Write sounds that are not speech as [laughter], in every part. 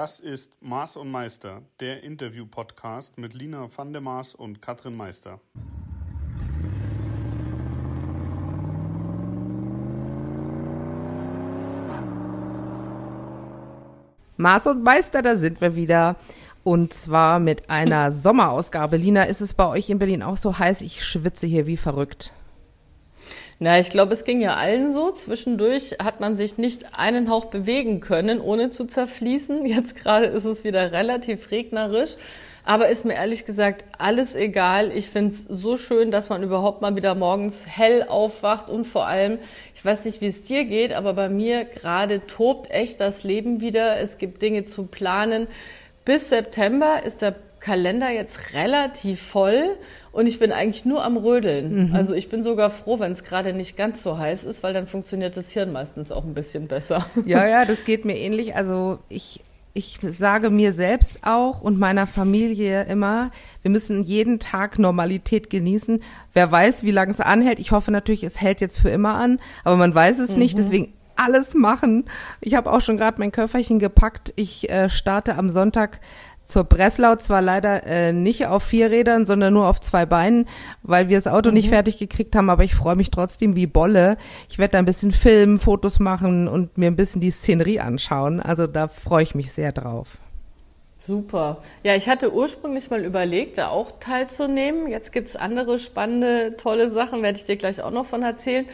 Das ist Maß und Meister, der Interview-Podcast mit Lina van der Maas und Katrin Meister. Maß und Meister, da sind wir wieder. Und zwar mit einer [laughs] Sommerausgabe. Lina, ist es bei euch in Berlin auch so heiß? Ich schwitze hier wie verrückt. Na, ich glaube, es ging ja allen so. Zwischendurch hat man sich nicht einen Hauch bewegen können, ohne zu zerfließen. Jetzt gerade ist es wieder relativ regnerisch. Aber ist mir ehrlich gesagt alles egal. Ich finde es so schön, dass man überhaupt mal wieder morgens hell aufwacht und vor allem, ich weiß nicht, wie es dir geht, aber bei mir gerade tobt echt das Leben wieder. Es gibt Dinge zu planen. Bis September ist der Kalender jetzt relativ voll und ich bin eigentlich nur am Rödeln. Mhm. Also ich bin sogar froh, wenn es gerade nicht ganz so heiß ist, weil dann funktioniert das Hirn meistens auch ein bisschen besser. Ja, ja, das geht mir ähnlich. Also ich, ich sage mir selbst auch und meiner Familie immer, wir müssen jeden Tag Normalität genießen. Wer weiß, wie lange es anhält. Ich hoffe natürlich, es hält jetzt für immer an, aber man weiß es mhm. nicht. Deswegen alles machen. Ich habe auch schon gerade mein Köfferchen gepackt. Ich äh, starte am Sonntag zur Breslau zwar leider äh, nicht auf vier Rädern, sondern nur auf zwei Beinen, weil wir das Auto mhm. nicht fertig gekriegt haben, aber ich freue mich trotzdem wie Bolle. Ich werde da ein bisschen filmen, Fotos machen und mir ein bisschen die Szenerie anschauen. Also da freue ich mich sehr drauf. Super. Ja, ich hatte ursprünglich mal überlegt, da auch teilzunehmen. Jetzt gibt's andere spannende, tolle Sachen, werde ich dir gleich auch noch von erzählen.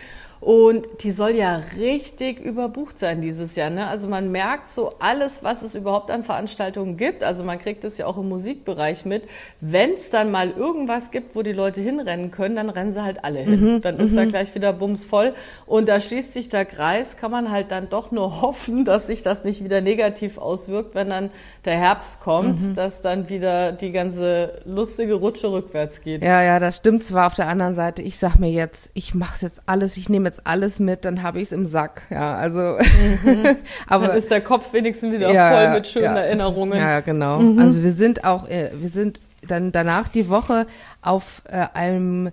Und die soll ja richtig überbucht sein dieses Jahr. Ne? Also man merkt so alles, was es überhaupt an Veranstaltungen gibt. Also man kriegt es ja auch im Musikbereich mit. Wenn es dann mal irgendwas gibt, wo die Leute hinrennen können, dann rennen sie halt alle hin. Mhm, dann ist da mhm. gleich wieder bums voll. Und da schließt sich der Kreis, kann man halt dann doch nur [laughs] hoffen, dass sich das nicht wieder negativ auswirkt, wenn dann der Herbst kommt, mhm. dass dann wieder die ganze lustige Rutsche rückwärts geht. Ja, ja, das stimmt zwar auf der anderen Seite. Ich sag mir jetzt, ich mache jetzt alles, ich nehme jetzt alles mit, dann habe ich es im Sack. Ja, also. Mhm. [laughs] aber dann ist der Kopf wenigstens wieder ja, voll mit schönen ja, Erinnerungen. Ja, genau. Mhm. Also wir sind auch, äh, wir sind dann danach die Woche auf äh, einem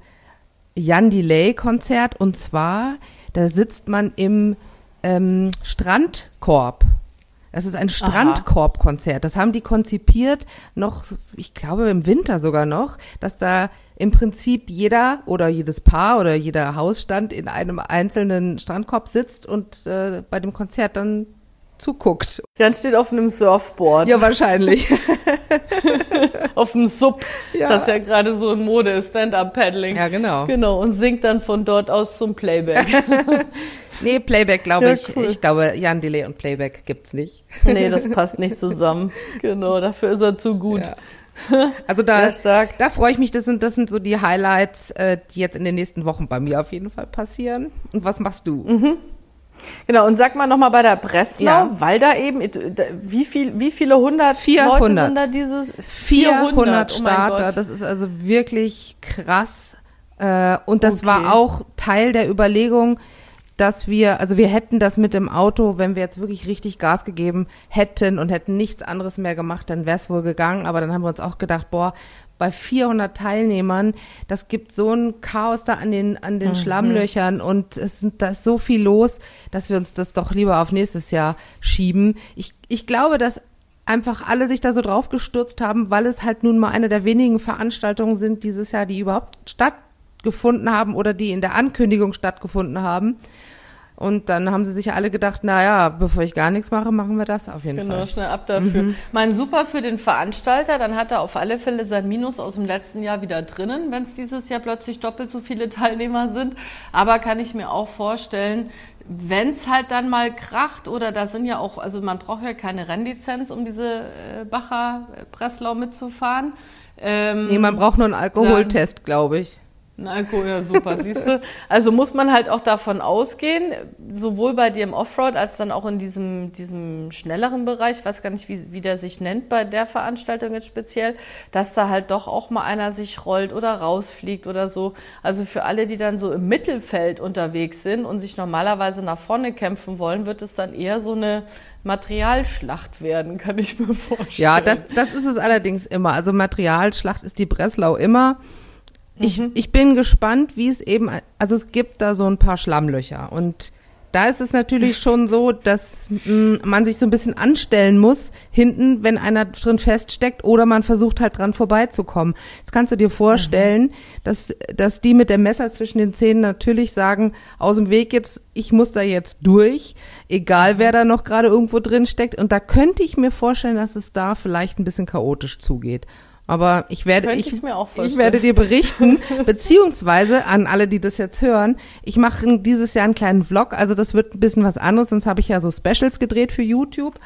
Jan Delay Konzert und zwar da sitzt man im ähm, Strandkorb. Das ist ein Strandkorbkonzert. Das haben die konzipiert noch, ich glaube im Winter sogar noch, dass da im Prinzip jeder oder jedes Paar oder jeder Hausstand in einem einzelnen Strandkorb sitzt und äh, bei dem Konzert dann zuguckt. Jan steht auf einem Surfboard. Ja, wahrscheinlich. [laughs] auf dem Sub, ja. das ja gerade so in Mode ist, Stand-Up-Paddling. Ja, genau. Genau, und singt dann von dort aus zum Playback. [laughs] Nee, Playback glaube ja, ich. Cool. Ich glaube, Jan Delay und Playback gibt's nicht. Nee, das passt nicht zusammen. [laughs] Genau, dafür ist er zu gut. Ja. [laughs] Also da, da freue ich mich. Das sind, das sind so die Highlights, äh, die jetzt in den nächsten Wochen bei mir auf jeden Fall passieren. Und was machst du? Mhm. Genau, und sag mal nochmal bei der Breslau, ja. weil da eben, wie, viel, wie viele hundert 400. Leute sind da dieses? 400, 400 Starter, oh das ist also wirklich krass. Äh, und das okay. war auch Teil der Überlegung, dass wir, also wir hätten das mit dem Auto, wenn wir jetzt wirklich richtig Gas gegeben hätten und hätten nichts anderes mehr gemacht, dann wäre es wohl gegangen. Aber dann haben wir uns auch gedacht, boah, bei 400 Teilnehmern, das gibt so ein Chaos da an den, an den mhm. Schlammlöchern und es sind, da ist so viel los, dass wir uns das doch lieber auf nächstes Jahr schieben. Ich, ich glaube, dass einfach alle sich da so drauf gestürzt haben, weil es halt nun mal eine der wenigen Veranstaltungen sind dieses Jahr, die überhaupt stattgefunden haben oder die in der Ankündigung stattgefunden haben. Und dann haben sie sich alle gedacht, naja, bevor ich gar nichts mache, machen wir das auf jeden genau, Fall. Genau, schnell ab dafür. Mhm. Mein super für den Veranstalter, dann hat er auf alle Fälle sein Minus aus dem letzten Jahr wieder drinnen, wenn es dieses Jahr plötzlich doppelt so viele [laughs] Teilnehmer sind. Aber kann ich mir auch vorstellen, wenn es halt dann mal kracht oder da sind ja auch, also man braucht ja keine Rennlizenz, um diese äh, Bacher Breslau mitzufahren. Ähm, nee, man braucht nur einen Alkoholtest, glaube ich. Na cool, ja super, siehst du. Also muss man halt auch davon ausgehen, sowohl bei dir im Offroad als dann auch in diesem, diesem schnelleren Bereich, ich weiß gar nicht, wie, wie der sich nennt bei der Veranstaltung jetzt speziell, dass da halt doch auch mal einer sich rollt oder rausfliegt oder so. Also für alle, die dann so im Mittelfeld unterwegs sind und sich normalerweise nach vorne kämpfen wollen, wird es dann eher so eine Materialschlacht werden, kann ich mir vorstellen. Ja, das, das ist es allerdings immer. Also Materialschlacht ist die Breslau immer. Ich, mhm. ich bin gespannt, wie es eben, also es gibt da so ein paar Schlammlöcher und da ist es natürlich schon so, dass mh, mm, man sich so ein bisschen anstellen muss, hinten, wenn einer drin feststeckt, oder man versucht halt dran vorbeizukommen. Jetzt kannst du dir vorstellen, mhm. dass, dass die mit dem Messer zwischen den Zähnen natürlich sagen, aus dem Weg jetzt, ich muss da jetzt durch, egal wer da noch gerade irgendwo drin steckt. Und da könnte ich mir vorstellen, dass es da vielleicht ein bisschen chaotisch zugeht. Aber ich werde, ich, ich werde dir berichten, [laughs] beziehungsweise an alle, die das jetzt hören, ich mache dieses Jahr einen kleinen Vlog, also das wird ein bisschen was anderes, sonst habe ich ja so Specials gedreht für YouTube.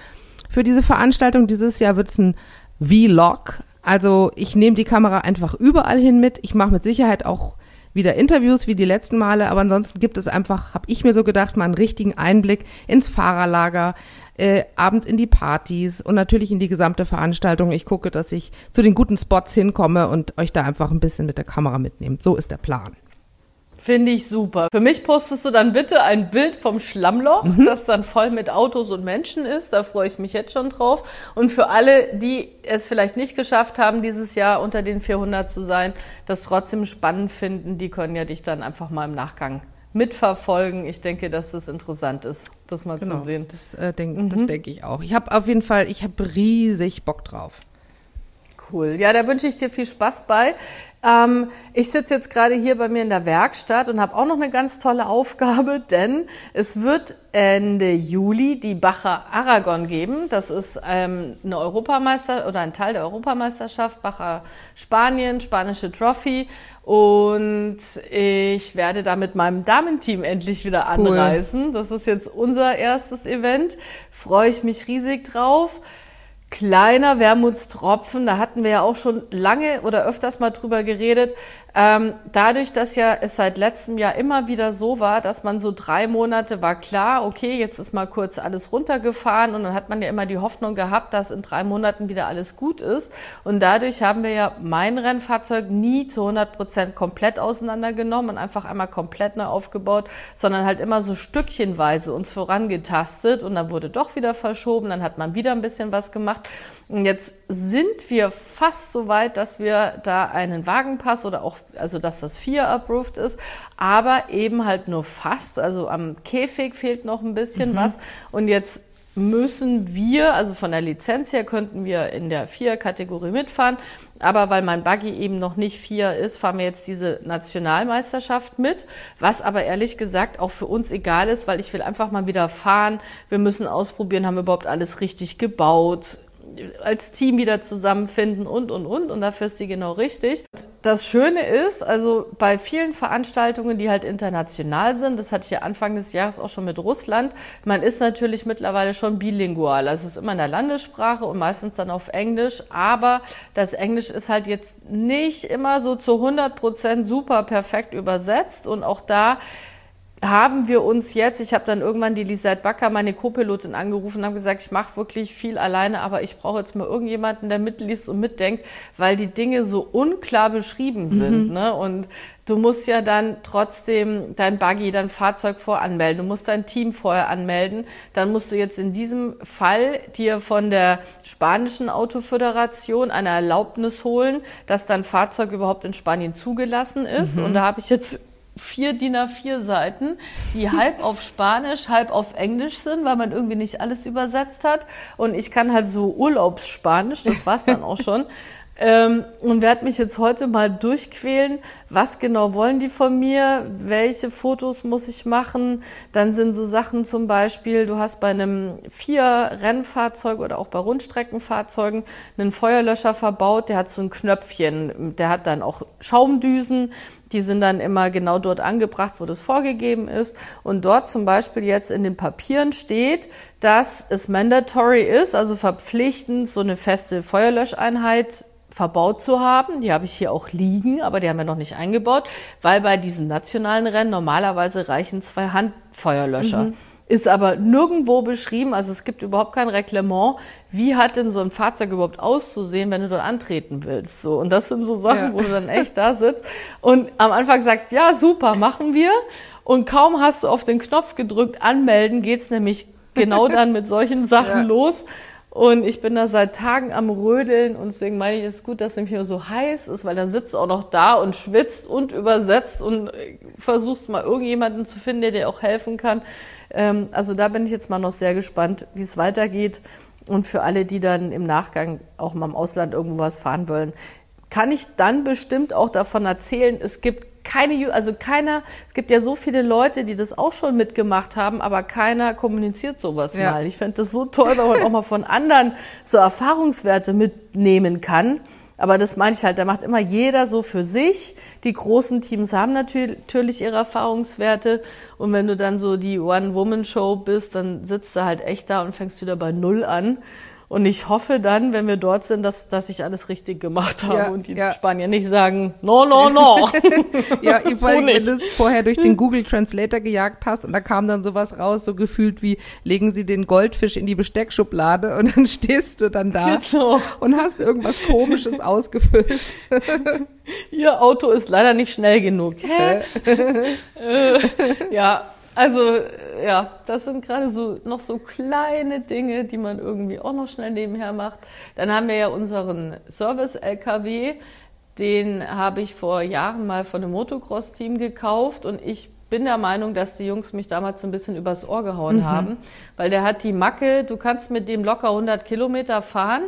Für diese Veranstaltung dieses Jahr wird es ein Vlog. Also ich nehme die Kamera einfach überall hin mit. Ich mache mit Sicherheit auch wieder Interviews wie die letzten Male, aber ansonsten gibt es einfach, habe ich mir so gedacht, mal einen richtigen Einblick ins Fahrerlager, äh, abends in die Partys und natürlich in die gesamte Veranstaltung. Ich gucke, dass ich zu den guten Spots hinkomme und euch da einfach ein bisschen mit der Kamera mitnehme. So ist der Plan. Finde ich super. Für mich postest du dann bitte ein Bild vom Schlammloch, mhm. das dann voll mit Autos und Menschen ist. Da freue ich mich jetzt schon drauf. Und für alle, die es vielleicht nicht geschafft haben, dieses Jahr unter den 400 zu sein, das trotzdem spannend finden, die können ja dich dann einfach mal im Nachgang mitverfolgen. Ich denke, dass das interessant ist, das mal genau, zu sehen. Das, äh, denk, mhm. das denke ich auch. Ich habe auf jeden Fall, ich habe riesig Bock drauf. Cool. Ja, da wünsche ich dir viel Spaß bei. Ähm, ich sitze jetzt gerade hier bei mir in der Werkstatt und habe auch noch eine ganz tolle Aufgabe, [laughs] denn es wird Ende Juli die Bacher Aragon geben. Das ist ähm, eine Europameister oder ein Teil der Europameisterschaft, Bacher Spanien, spanische Trophy. Und ich werde da mit meinem Damenteam endlich wieder anreisen. Cool. Das ist jetzt unser erstes Event. Freue ich mich riesig drauf kleiner Wermutstropfen, da hatten wir ja auch schon lange oder öfters mal drüber geredet, ähm, dadurch, dass ja es seit letztem Jahr immer wieder so war, dass man so drei Monate war klar, okay, jetzt ist mal kurz alles runtergefahren und dann hat man ja immer die Hoffnung gehabt, dass in drei Monaten wieder alles gut ist. Und dadurch haben wir ja mein Rennfahrzeug nie zu 100 Prozent komplett auseinandergenommen und einfach einmal komplett neu aufgebaut, sondern halt immer so stückchenweise uns vorangetastet und dann wurde doch wieder verschoben, dann hat man wieder ein bisschen was gemacht. Und jetzt sind wir fast so weit, dass wir da einen Wagenpass oder auch, also dass das 4 approved ist, aber eben halt nur fast. Also am Käfig fehlt noch ein bisschen mhm. was. Und jetzt müssen wir, also von der Lizenz her könnten wir in der 4-Kategorie mitfahren, aber weil mein Buggy eben noch nicht 4 ist, fahren wir jetzt diese Nationalmeisterschaft mit, was aber ehrlich gesagt auch für uns egal ist, weil ich will einfach mal wieder fahren. Wir müssen ausprobieren, haben wir überhaupt alles richtig gebaut, als Team wieder zusammenfinden und, und, und. Und dafür ist die genau richtig. Das Schöne ist, also bei vielen Veranstaltungen, die halt international sind, das hatte ich ja Anfang des Jahres auch schon mit Russland, man ist natürlich mittlerweile schon bilingual. Also es ist immer in der Landessprache und meistens dann auf Englisch. Aber das Englisch ist halt jetzt nicht immer so zu 100 Prozent super perfekt übersetzt. Und auch da haben wir uns jetzt, ich habe dann irgendwann die Lisette Backer, meine Co-Pilotin, angerufen und habe gesagt, ich mache wirklich viel alleine, aber ich brauche jetzt mal irgendjemanden, der mitliest und mitdenkt, weil die Dinge so unklar beschrieben sind. Mhm. Ne? Und du musst ja dann trotzdem dein Buggy, dein Fahrzeug voranmelden, du musst dein Team vorher anmelden. Dann musst du jetzt in diesem Fall dir von der spanischen Autoföderation eine Erlaubnis holen, dass dein Fahrzeug überhaupt in Spanien zugelassen ist. Mhm. Und da habe ich jetzt vier DIN A4 Seiten, die halb auf Spanisch, halb auf Englisch sind, weil man irgendwie nicht alles übersetzt hat. Und ich kann halt so Urlaubsspanisch, das war's dann auch schon. Ähm, und werde mich jetzt heute mal durchquälen, was genau wollen die von mir, welche Fotos muss ich machen. Dann sind so Sachen zum Beispiel, du hast bei einem Vier-Rennfahrzeug oder auch bei Rundstreckenfahrzeugen einen Feuerlöscher verbaut, der hat so ein Knöpfchen, der hat dann auch Schaumdüsen, die sind dann immer genau dort angebracht, wo das vorgegeben ist. Und dort zum Beispiel jetzt in den Papieren steht, dass es mandatory ist, also verpflichtend, so eine feste Feuerlöscheinheit verbaut zu haben. Die habe ich hier auch liegen, aber die haben wir noch nicht eingebaut, weil bei diesen nationalen Rennen normalerweise reichen zwei Handfeuerlöscher. Mhm. Ist aber nirgendwo beschrieben, also es gibt überhaupt kein Reglement, wie hat denn so ein Fahrzeug überhaupt auszusehen, wenn du dort antreten willst. So. Und das sind so Sachen, ja. wo du dann echt da sitzt und am Anfang sagst, ja, super, machen wir. Und kaum hast du auf den Knopf gedrückt, anmelden, geht's nämlich genau dann mit solchen Sachen ja. los. Und ich bin da seit Tagen am Rödeln und deswegen meine ich, es ist gut, dass es mehr so heiß ist, weil dann sitzt du auch noch da und schwitzt und übersetzt und versuchst mal irgendjemanden zu finden, der dir auch helfen kann. Ähm, also da bin ich jetzt mal noch sehr gespannt, wie es weitergeht. Und für alle, die dann im Nachgang auch mal im Ausland irgendwas fahren wollen, kann ich dann bestimmt auch davon erzählen, es gibt keine, also keiner, es gibt ja so viele Leute, die das auch schon mitgemacht haben, aber keiner kommuniziert sowas ja. mal. Ich fände das so toll, wenn man auch mal von anderen so Erfahrungswerte mitnehmen kann. Aber das meine ich halt, da macht immer jeder so für sich. Die großen Teams haben natürlich ihre Erfahrungswerte. Und wenn du dann so die One-Woman-Show bist, dann sitzt du halt echt da und fängst wieder bei Null an. Und ich hoffe dann, wenn wir dort sind, dass, dass ich alles richtig gemacht habe ja, und die ja. Spanier nicht sagen, no, no, no. [laughs] ja, [laughs] ich so weil du das vorher durch den [laughs] Google Translator gejagt hast und da kam dann sowas raus, so gefühlt wie, legen Sie den Goldfisch in die Besteckschublade und dann stehst du dann da genau. und hast irgendwas Komisches ausgefüllt. Ihr Auto ist leider nicht schnell genug. Hä? äh, ja, also ja, das sind gerade so noch so kleine Dinge, die man irgendwie auch noch schnell nebenher macht. Dann haben wir ja unseren Service-LKW, den habe ich vor Jahren mal von einem Motocross-Team gekauft und ich bin der Meinung, dass die Jungs mich damals so ein bisschen übers Ohr gehauen mhm. haben, weil der hat die Macke, du kannst mit dem locker 100 Kilometer fahren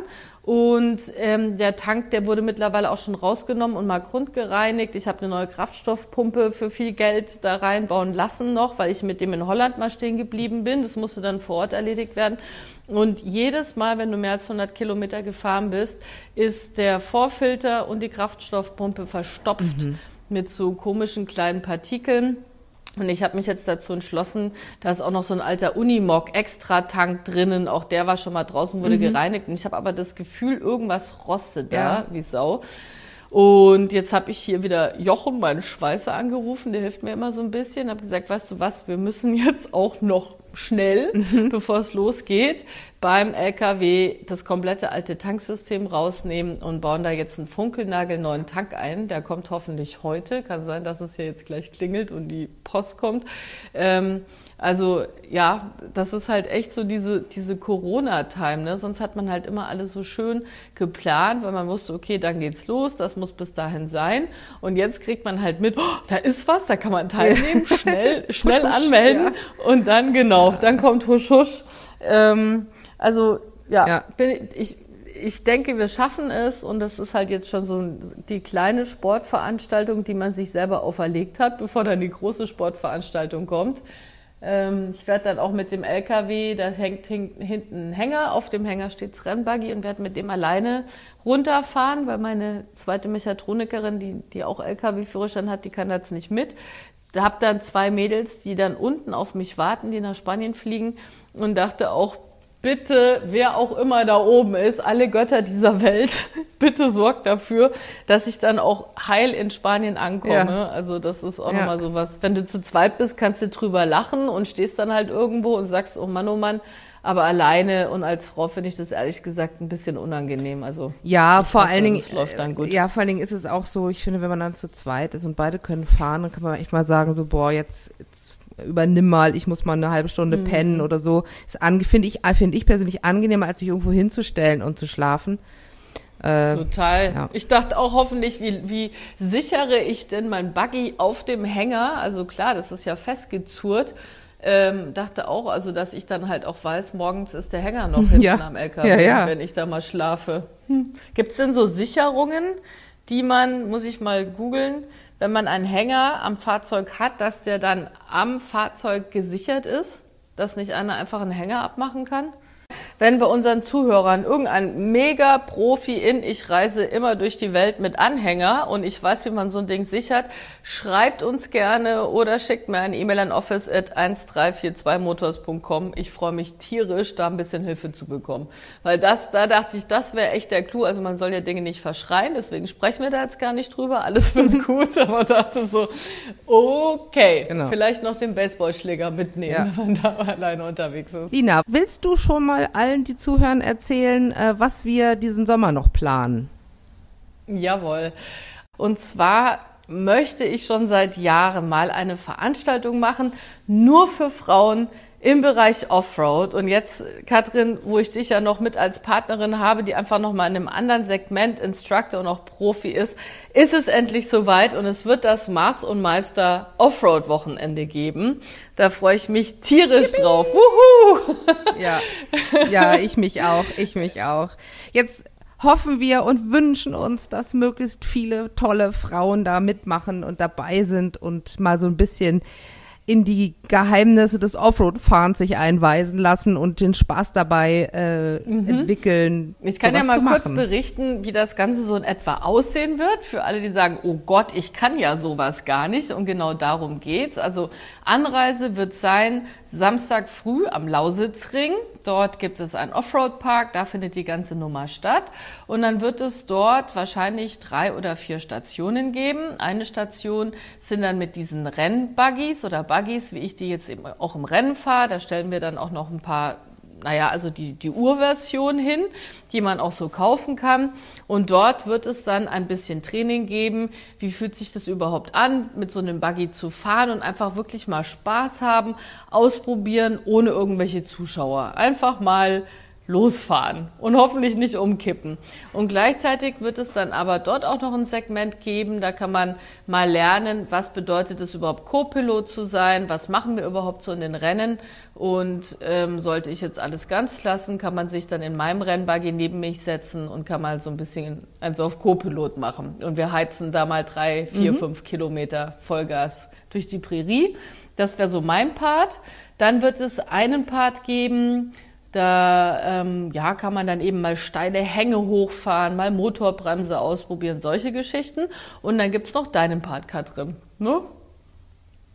und ähm, der Tank, der wurde mittlerweile auch schon rausgenommen und mal grundgereinigt. Ich habe eine neue Kraftstoffpumpe für viel Geld da reinbauen lassen noch, weil ich mit dem in Holland mal stehen geblieben bin. Das musste dann vor Ort erledigt werden. Und jedes Mal, wenn du mehr als 100 Kilometer gefahren bist, ist der Vorfilter und die Kraftstoffpumpe verstopft mhm. mit so komischen kleinen Partikeln. Und ich habe mich jetzt dazu entschlossen, da ist auch noch so ein alter Unimog-Extra-Tank drinnen. Auch der war schon mal draußen, wurde mhm. gereinigt. Und ich habe aber das Gefühl, irgendwas rostet da ja. wie Sau. Und jetzt habe ich hier wieder Jochen, meinen Schweißer, angerufen. Der hilft mir immer so ein bisschen. Habe gesagt, weißt du was, wir müssen [laughs] jetzt auch noch schnell, mhm. bevor es losgeht, beim LKW das komplette alte Tanksystem rausnehmen und bauen da jetzt einen funkelnagelneuen Tank ein. Der kommt hoffentlich heute. Kann sein, dass es hier jetzt gleich klingelt und die Post kommt. Ähm, also ja, das ist halt echt so diese, diese Corona-Time. Ne? Sonst hat man halt immer alles so schön geplant, weil man wusste, okay, dann geht's los, das muss bis dahin sein. Und jetzt kriegt man halt mit, oh, da ist was, da kann man teilnehmen, schnell, [laughs] schnell husch, anmelden ja. und dann genau, dann kommt husch husch. Ähm, also ja, ja. Bin, ich, ich denke, wir schaffen es und das ist halt jetzt schon so die kleine Sportveranstaltung, die man sich selber auferlegt hat, bevor dann die große Sportveranstaltung kommt. Ähm, ich werde dann auch mit dem LKW, da hängt hinten ein Hänger, auf dem Hänger steht das Rennbuggy und werde mit dem alleine runterfahren, weil meine zweite Mechatronikerin, die, die auch LKW-Führerschein hat, die kann das nicht mit. Da habe dann zwei Mädels, die dann unten auf mich warten, die nach Spanien fliegen und dachte auch, bitte, wer auch immer da oben ist, alle Götter dieser Welt, [laughs] bitte sorgt dafür, dass ich dann auch heil in Spanien ankomme. Ja. Also das ist auch ja. nochmal so was. Wenn du zu zweit bist, kannst du drüber lachen und stehst dann halt irgendwo und sagst, oh Mann, oh Mann, aber alleine und als Frau finde ich das ehrlich gesagt ein bisschen unangenehm. Also ja, vor hoffe, allen Dingen läuft dann gut. Ja, vor allen Dingen ist es auch so. Ich finde, wenn man dann zu zweit ist und beide können fahren, dann kann man echt mal sagen so, boah, jetzt, jetzt übernimm mal, ich muss mal eine halbe Stunde mhm. pennen oder so. Finde ich, finde ich persönlich angenehmer, als sich irgendwo hinzustellen und zu schlafen. Äh, Total. Ja. Ich dachte auch hoffentlich, wie, wie sichere ich denn mein Buggy auf dem Hänger? Also klar, das ist ja festgezurrt. Ähm, dachte auch, also dass ich dann halt auch weiß, morgens ist der Hänger noch [laughs] hinten ja. am LKW, ja, ja. wenn ich da mal schlafe. Hm. Gibt es denn so Sicherungen, die man, muss ich mal googeln, wenn man einen Hänger am Fahrzeug hat, dass der dann am Fahrzeug gesichert ist, dass nicht einer einfach einen Hänger abmachen kann? Wenn bei unseren Zuhörern irgendein Mega-Profi in Ich reise immer durch die Welt mit Anhänger und ich weiß, wie man so ein Ding sichert, schreibt uns gerne oder schickt mir eine E-Mail an office.1342motors.com. Ich freue mich tierisch, da ein bisschen Hilfe zu bekommen. Weil das, da dachte ich, das wäre echt der Clou. Also man soll ja Dinge nicht verschreien, deswegen sprechen wir da jetzt gar nicht drüber. Alles wird [laughs] gut, aber dachte so, okay, genau. vielleicht noch den Baseballschläger mitnehmen, ja. wenn man da alleine unterwegs ist. Lina, willst du schon mal allen, die zuhören, erzählen, äh, was wir diesen Sommer noch planen? Jawohl. Und zwar möchte ich schon seit Jahren mal eine Veranstaltung machen, nur für Frauen im Bereich Offroad. Und jetzt, Katrin, wo ich dich ja noch mit als Partnerin habe, die einfach nochmal in einem anderen Segment Instructor und auch Profi ist, ist es endlich soweit und es wird das Mars und Meister Offroad Wochenende geben. Da freue ich mich tierisch Yippie. drauf. Wuhu! Ja, [laughs] ja, ich mich auch, ich mich auch. Jetzt hoffen wir und wünschen uns, dass möglichst viele tolle Frauen da mitmachen und dabei sind und mal so ein bisschen in die Geheimnisse des Offroad-Fahrens sich einweisen lassen und den Spaß dabei äh, mhm. entwickeln. Ich kann ja mal kurz berichten, wie das Ganze so in etwa aussehen wird. Für alle, die sagen, oh Gott, ich kann ja sowas gar nicht. Und genau darum geht's. Also Anreise wird sein Samstag früh am Lausitzring. Dort gibt es einen Offroad-Park, da findet die ganze Nummer statt. Und dann wird es dort wahrscheinlich drei oder vier Stationen geben. Eine Station sind dann mit diesen Rennbuggies oder Buggies, wie ich die jetzt eben auch im Rennen fahre. Da stellen wir dann auch noch ein paar naja, also die, die Urversion hin, die man auch so kaufen kann. Und dort wird es dann ein bisschen Training geben. Wie fühlt sich das überhaupt an, mit so einem Buggy zu fahren und einfach wirklich mal Spaß haben, ausprobieren, ohne irgendwelche Zuschauer. Einfach mal losfahren und hoffentlich nicht umkippen. Und gleichzeitig wird es dann aber dort auch noch ein Segment geben, da kann man mal lernen, was bedeutet es überhaupt Co-Pilot zu sein, was machen wir überhaupt so in den Rennen und ähm, sollte ich jetzt alles ganz lassen, kann man sich dann in meinem Rennbuggy neben mich setzen und kann mal so ein bisschen eins auf Co-Pilot machen. Und wir heizen da mal drei, vier, mhm. fünf Kilometer Vollgas durch die Prärie. Das wäre so mein Part. Dann wird es einen Part geben, da ähm, ja, kann man dann eben mal steile Hänge hochfahren, mal Motorbremse ausprobieren, solche Geschichten. Und dann gibt's noch deinen Part, Katrin. Ne?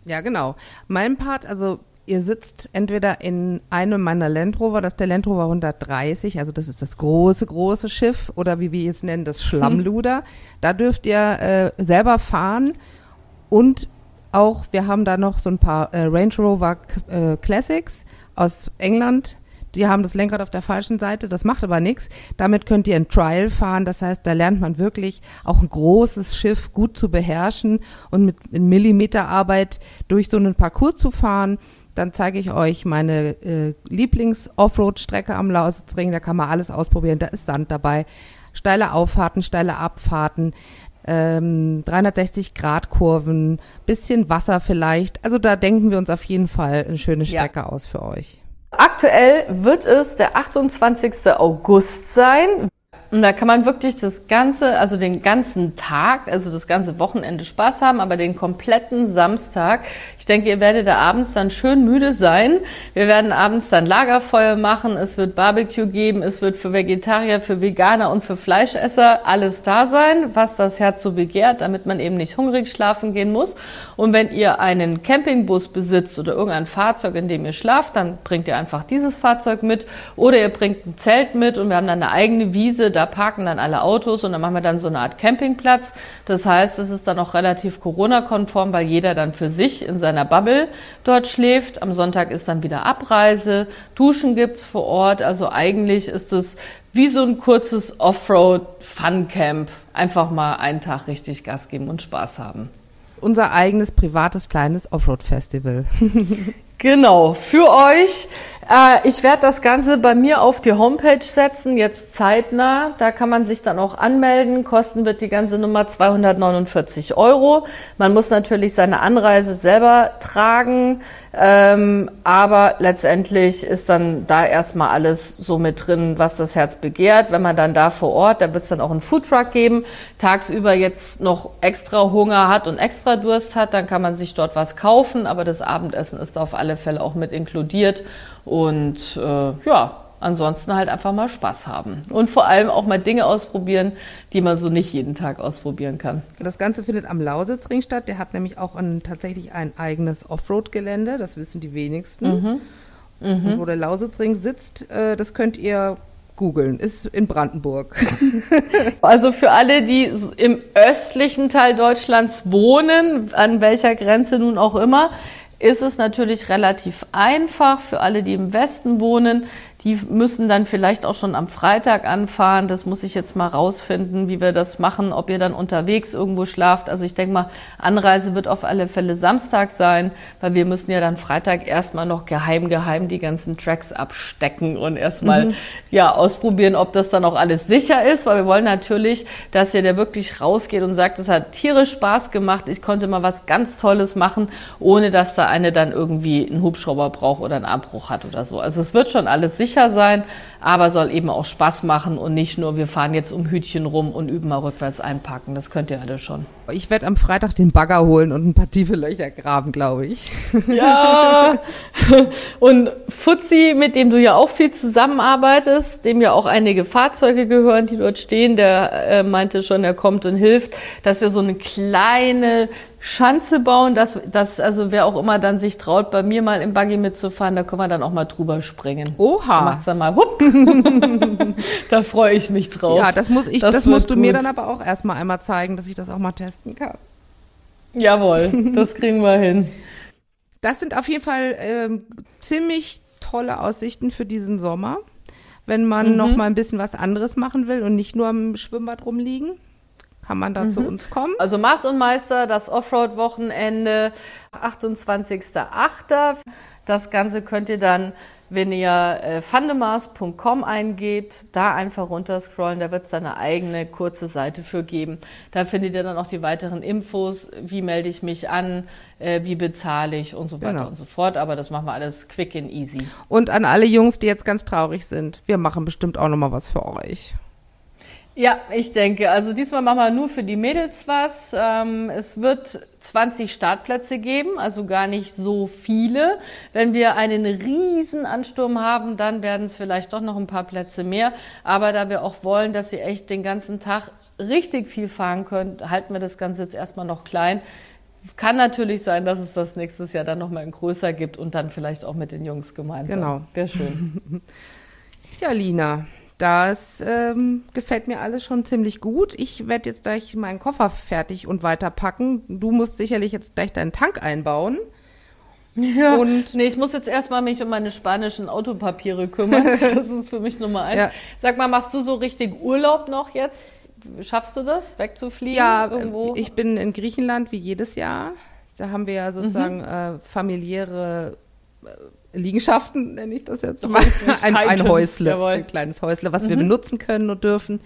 Ja, genau. Mein Part, also ihr sitzt entweder in einem meiner Land Rover, das ist der Land Rover 130, also das ist das große, große Schiff oder wie wir es nennen, das Schlammluder. Hm. Da dürft ihr äh, selber fahren und auch, wir haben da noch so ein paar äh, Range Rover äh, Classics aus England die haben das Lenkrad auf der falschen Seite, das macht aber nichts. Damit könnt ihr ein Trial fahren, das heißt, da lernt man wirklich auch ein großes Schiff gut zu beherrschen und mit, mit Millimeterarbeit durch so einen Parcours zu fahren. Dann zeige ich euch meine äh, Lieblings-Offroad-Strecke am Lausitzring. Da kann man alles ausprobieren. Da ist Sand dabei. Steile Auffahrten, steile Abfahrten, ähm, 360-Grad-Kurven, bisschen Wasser vielleicht. Also da denken wir uns auf jeden Fall eine schöne Strecke ja. aus für euch. Aktuell wird es der 28. August sein. Und da kann man wirklich das ganze, also den ganzen Tag, also das ganze Wochenende Spaß haben, aber den kompletten Samstag. Ich denke, ihr werdet da abends dann schön müde sein. Wir werden abends dann Lagerfeuer machen. Es wird Barbecue geben. Es wird für Vegetarier, für Veganer und für Fleischesser alles da sein, was das Herz so begehrt, damit man eben nicht hungrig schlafen gehen muss. Und wenn ihr einen Campingbus besitzt oder irgendein Fahrzeug, in dem ihr schlaft, dann bringt ihr einfach dieses Fahrzeug mit oder ihr bringt ein Zelt mit und wir haben dann eine eigene Wiese. Da parken dann alle Autos und dann machen wir dann so eine Art Campingplatz. Das heißt, es ist dann auch relativ Corona-konform, weil jeder dann für sich in seiner Bubble dort schläft. Am Sonntag ist dann wieder Abreise. Duschen gibt's vor Ort. Also eigentlich ist es wie so ein kurzes Offroad-Fun-Camp. Einfach mal einen Tag richtig Gas geben und Spaß haben unser eigenes privates kleines Offroad-Festival. [laughs] Genau, für euch. Äh, ich werde das Ganze bei mir auf die Homepage setzen, jetzt zeitnah. Da kann man sich dann auch anmelden. Kosten wird die ganze Nummer 249 Euro. Man muss natürlich seine Anreise selber tragen, ähm, aber letztendlich ist dann da erstmal alles so mit drin, was das Herz begehrt. Wenn man dann da vor Ort, da wird es dann auch einen Foodtruck geben, tagsüber jetzt noch extra Hunger hat und extra Durst hat, dann kann man sich dort was kaufen, aber das Abendessen ist auf alle Fälle auch mit inkludiert. Und äh, ja, ansonsten halt einfach mal Spaß haben. Und vor allem auch mal Dinge ausprobieren, die man so nicht jeden Tag ausprobieren kann. Das Ganze findet am Lausitzring statt. Der hat nämlich auch ein, tatsächlich ein eigenes Offroad-Gelände. Das wissen die wenigsten. Mhm. Mhm. Und wo der Lausitzring sitzt, äh, das könnt ihr googeln. Ist in Brandenburg. [laughs] also für alle, die im östlichen Teil Deutschlands wohnen, an welcher Grenze nun auch immer, ist es natürlich relativ einfach für alle, die im Westen wohnen. Die müssen dann vielleicht auch schon am Freitag anfahren. Das muss ich jetzt mal rausfinden, wie wir das machen, ob ihr dann unterwegs irgendwo schlaft. Also ich denke mal, Anreise wird auf alle Fälle Samstag sein, weil wir müssen ja dann Freitag erstmal noch geheim, geheim die ganzen Tracks abstecken und erstmal mhm. ja ausprobieren, ob das dann auch alles sicher ist, weil wir wollen natürlich, dass ihr der wirklich rausgeht und sagt, es hat tierisch Spaß gemacht. Ich konnte mal was ganz Tolles machen, ohne dass da eine dann irgendwie einen Hubschrauber braucht oder einen Abbruch hat oder so. Also es wird schon alles sicher sein, aber soll eben auch Spaß machen und nicht nur, wir fahren jetzt um Hütchen rum und üben mal rückwärts einpacken. Das könnt ihr alle schon. Ich werde am Freitag den Bagger holen und ein paar tiefe Löcher graben, glaube ich. [laughs] Ja. Und Fuzzi, mit dem du ja auch viel zusammenarbeitest, dem ja auch einige Fahrzeuge gehören, die dort stehen, der äh, meinte schon, er kommt und hilft, dass wir so eine kleine Schanze bauen, dass, dass also wer auch immer dann sich traut, bei mir mal im Buggy mitzufahren, da können wir dann auch mal drüber springen. Oha. Da macht's dann mal hupp. [laughs] da freue ich mich drauf. Ja, das muss ich, das, das musst du gut. mir dann aber auch erstmal einmal zeigen, dass ich das auch mal testen kann. Jawohl, [laughs] das kriegen wir hin. Das sind auf jeden Fall ähm, ziemlich tolle Aussichten für diesen Sommer, wenn man mhm. noch mal ein bisschen was anderes machen will und nicht nur am Schwimmbad rumliegen kann man da mhm. zu uns kommen. Also Mars und Meister, das Offroad-Wochenende, 28.08. Das Ganze könnt ihr dann, wenn ihr äh, fandemars.com eingebt, da einfach runterscrollen, da wird es eine eigene kurze Seite für geben. Da findet ihr dann auch die weiteren Infos, wie melde ich mich an, äh, wie bezahle ich und so weiter genau. und so fort. Aber das machen wir alles quick and easy. Und an alle Jungs, die jetzt ganz traurig sind, wir machen bestimmt auch nochmal was für euch. Ja, ich denke. Also diesmal machen wir nur für die Mädels was. Ähm, es wird 20 Startplätze geben, also gar nicht so viele. Wenn wir einen riesen Ansturm haben, dann werden es vielleicht doch noch ein paar Plätze mehr. Aber da wir auch wollen, dass ihr echt den ganzen Tag richtig viel fahren könnt, halten wir das Ganze jetzt erstmal noch klein. Kann natürlich sein, dass es das nächstes Jahr dann nochmal in größer gibt und dann vielleicht auch mit den Jungs gemeinsam. Genau. Wäre schön. [laughs] ja, Lina, das ähm, gefällt mir alles schon ziemlich gut. Ich werde jetzt gleich meinen Koffer fertig und weiterpacken. Du musst sicherlich jetzt gleich deinen Tank einbauen. Ja, und nee, ich muss jetzt erstmal mich um meine spanischen Autopapiere kümmern. [laughs] Das ist für mich Nummer eins. Ja. Sag mal, machst du so richtig Urlaub noch jetzt? Schaffst du das, wegzufliegen? Ja, irgendwo? ich bin in Griechenland wie jedes Jahr. Da haben wir ja sozusagen mhm. äh, familiäre äh, Liegenschaften, nenne ich das jetzt mal. Ein, ein Häusle, Jawohl. ein kleines Häusle, was mhm. wir benutzen können und dürfen.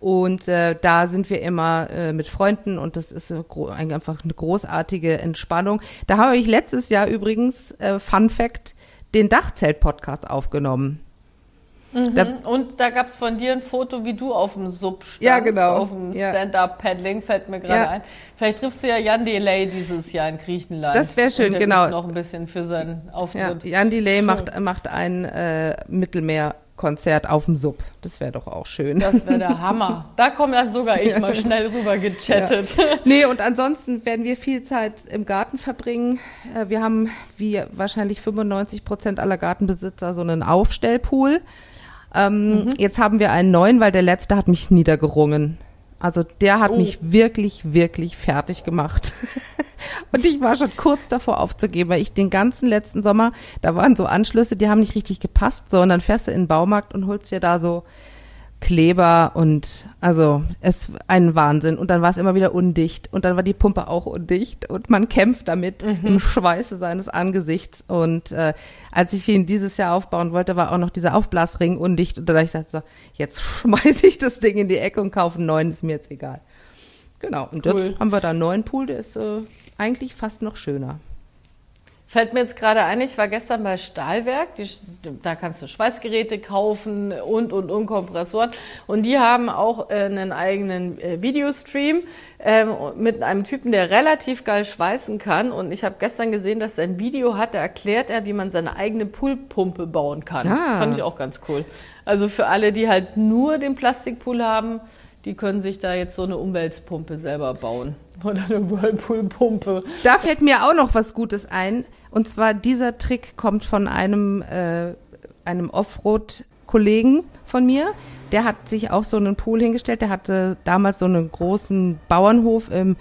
Und äh, da sind wir immer äh, mit Freunden und das ist ein, einfach eine großartige Entspannung. Da habe ich letztes Jahr übrigens, äh, Fun Fact, den Dachzelt-Podcast aufgenommen. Mhm. Da, und da gab es von dir ein Foto, wie du auf dem Sub standst, ja, genau. auf dem Stand-Up-Paddling, fällt mir gerade ja. ein. Vielleicht triffst du ja Jan Delay dieses Jahr in Griechenland. Das wäre schön, genau. noch ein bisschen für seinen Auftritt. Ja, Jan Delay macht, macht ein äh, Mittelmeer- Konzert auf dem Sub. Das wäre doch auch schön. Das wäre der [laughs] Hammer. Da komme dann sogar ich mal schnell rüber gechattet. Ja. Nee, und ansonsten werden wir viel Zeit im Garten verbringen. Äh, wir haben, wie wahrscheinlich 95 Prozent aller Gartenbesitzer, so einen Aufstellpool. Ähm, mhm. Jetzt haben wir einen neuen, weil der letzte hat mich niedergerungen. Also der hat oh. mich wirklich, wirklich fertig gemacht. [laughs] und ich war schon kurz davor aufzugeben, weil ich den ganzen letzten Sommer, da waren so Anschlüsse, die haben nicht richtig gepasst, so und dann fährst du in den Baumarkt und holst dir da so Kleber und also es ein Wahnsinn. Und dann war es immer wieder undicht und dann war die Pumpe auch undicht und man kämpft damit mhm. im Schweiße seines Angesichts. Und äh, als ich ihn dieses Jahr aufbauen wollte, war auch noch dieser Aufblasring undicht und dann habe ich gesagt, so, jetzt [laughs] schmeiße ich das Ding in die Ecke und kaufe einen neuen, ist mir jetzt egal. Genau, und cool. jetzt haben wir da einen neuen Pool, der ist äh, eigentlich fast noch schöner. Fällt mir jetzt gerade ein, ich war gestern bei Stahlwerk, die, da kannst du Schweißgeräte kaufen und, und, und Kompressoren. Und die haben auch äh, einen eigenen äh, Videostream ähm, mit einem Typen, der relativ geil schweißen kann. Und ich habe gestern gesehen, dass er ein Video hat, da erklärt er, wie man seine eigene Poolpumpe bauen kann. Ah. Fand ich auch ganz cool. Also für alle, die halt nur den Plastikpool haben, die können sich da jetzt so eine Umweltpumpe selber bauen. [laughs] Oder eine Whirlpool-Pumpe. Da fällt mir auch noch was Gutes ein. Und zwar dieser Trick kommt von einem, äh, einem Offroad-Kollegen von mir. Der hat sich auch so einen Pool hingestellt. Der hatte damals so einen großen Bauernhof im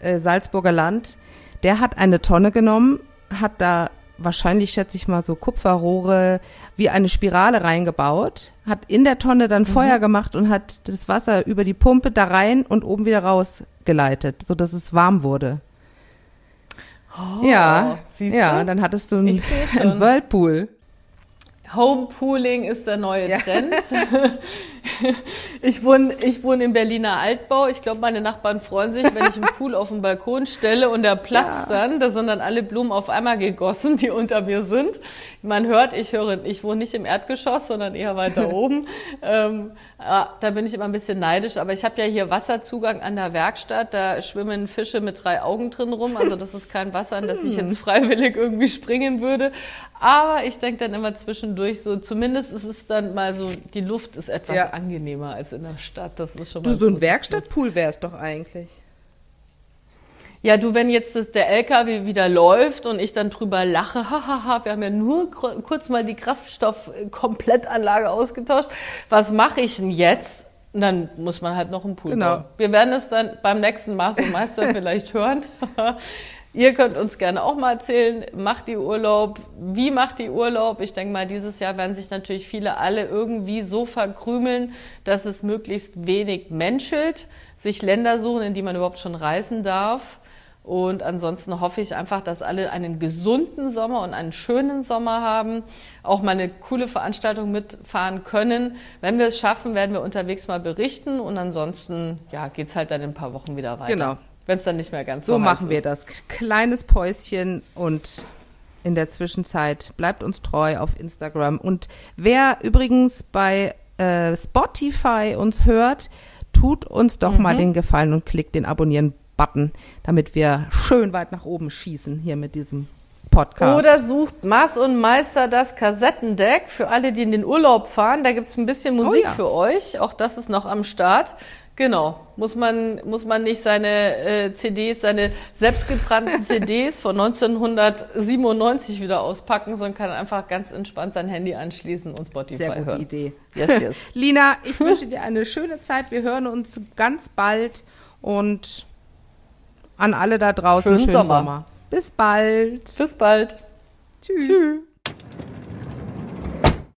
äh, Salzburger Land. Der hat eine Tonne genommen, hat da wahrscheinlich, schätze ich mal, so Kupferrohre wie eine Spirale reingebaut, hat in der Tonne dann mhm. Feuer gemacht und hat das Wasser über die Pumpe da rein und oben wieder rausgeleitet, sodass es warm wurde. Oh, ja, ja, dann hattest du einen, [laughs] einen Whirlpool. Homepooling ist der neue ja. [laughs] [laughs] Ich, wohne, ich wohne im Berliner Altbau. Ich glaube, meine Nachbarn freuen sich, wenn ich einen Pool auf den Balkon stelle und der platzt ja. dann. Da sind dann alle Blumen auf einmal gegossen, die unter mir sind. Man hört, ich höre, ich wohne nicht im Erdgeschoss, sondern eher weiter [laughs] oben. Ähm, ja, da bin ich immer ein bisschen neidisch. Aber ich habe ja hier Wasserzugang an der Werkstatt. Da schwimmen Fische mit drei Augen drin rum. Also das ist kein Wasser, in das ich jetzt freiwillig irgendwie springen würde. Aber ich denke dann immer zwischendurch so, zumindest ist es dann mal so, die Luft ist etwas ja. Angenehmer als in der Stadt. Das ist schon mal Du, so ein Werkstattpool wärst doch eigentlich. Ja, du, wenn jetzt das, der LKW wieder läuft und ich dann drüber lache, [laughs] hahaha, wir haben ja nur kurz mal die Kraftstoff-Komplettanlage ausgetauscht. Was mache ich denn jetzt? dann muss man halt noch einen Pool genau. bauen. Wir werden es dann beim nächsten Mars und Meister [laughs] vielleicht hören. Ihr könnt uns gerne auch mal erzählen, macht die Urlaub, wie macht die Urlaub? Ich denke mal, dieses Jahr werden sich natürlich viele alle irgendwie so verkrümeln, dass es möglichst wenig menschelt, sich Länder suchen, in die man überhaupt schon reisen darf. Und ansonsten hoffe ich einfach, dass alle einen gesunden Sommer und einen schönen Sommer haben, auch mal eine coole Veranstaltung mitfahren können. Wenn wir es schaffen, werden wir unterwegs mal berichten und ansonsten ja, geht's halt dann in ein paar Wochen wieder weiter. Genau. Wenn es dann nicht mehr ganz so So machen wir das. Kleines Päuschen und in der Zwischenzeit bleibt uns treu auf Instagram. Und wer übrigens bei äh, Spotify uns hört, tut uns doch mhm. mal den Gefallen und klickt den Abonnieren-Button, damit wir schön weit nach oben schießen hier mit diesem Podcast. Oder sucht Mars und Meister das Kassettendeck für alle, die in den Urlaub fahren. Da gibt es ein bisschen Musik oh ja. für euch. Auch das ist noch am Start. Genau, muss man, muss man nicht seine äh, CDs, seine selbstgebrannten [laughs] CDs von 1997 wieder auspacken, sondern kann einfach ganz entspannt sein Handy anschließen und Spotify Sehr gute hören. Idee. Yes, yes. [laughs] Lina, ich wünsche dir eine schöne Zeit. Wir hören uns ganz bald und an alle da draußen schönen, schönen Sommer. Sommer. Bis bald. Bis bald. Tschüss. Tschüss.